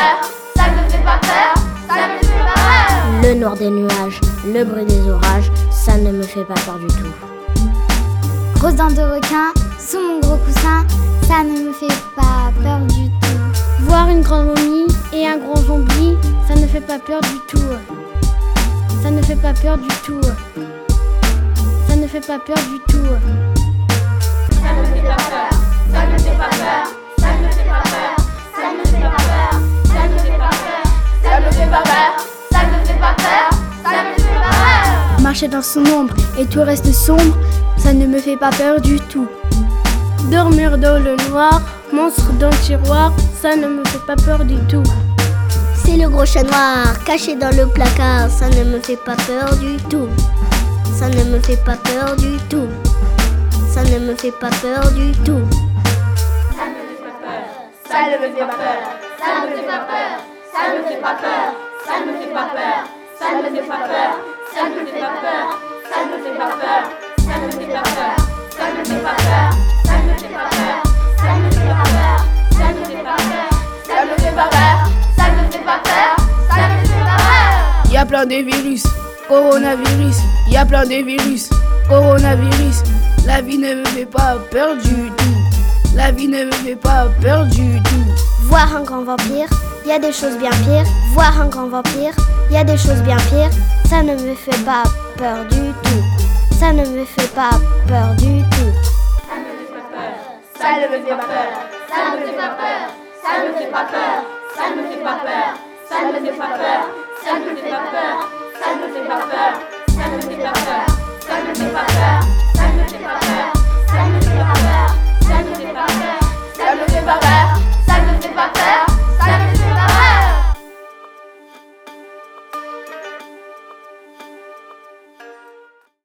me fait pas peur, ça me fait pas peur. Le noir des nuages, le bruit des orages, ça ne me fait pas peur du tout. Rose dents de requin, sous mon gros coussin, ça ne me fait pas peur du tout. Voir une grande momie et un grand zombie, ça ne fait pas peur du tout. Ça ne fait pas peur du tout. Ça ne fait pas peur du tout. Ça ne fait pas peur. Ça ne fait pas peur. Marcher dans son ombre et tout reste sombre, ça ne me fait pas peur du tout. Dormir dans le noir, monstre dans le tiroir, ça ne me fait pas peur du tout. C'est le gros chat noir caché dans le placard, ça ne me fait pas peur du tout. Ça ne me fait pas peur du tout. Ça ne me fait pas peur du tout. Ça ne me fait pas peur, ça ne me fait pas peur, ça ne me fait pas peur, ça ne me fait pas peur, ça ne me fait pas peur, ça ne me fait pas peur, ça ne me fait pas peur. Y a plein de virus, coronavirus, y a plein de virus, coronavirus. La vie ne me fait pas peur du tout. La vie ne me fait pas peur du tout. Voir un grand vampire, y a des choses bien pires. Voir un grand vampire, y a des choses bien pires. Ça ne me fait pas peur du tout. Ça ne me fait pas peur du tout. Ça ne me fait pas peur, ça ne me fait pas peur, ça ne me fait pas peur, ça ne me fait pas peur, ça ne me fait pas peur, ça ne me fait pas peur,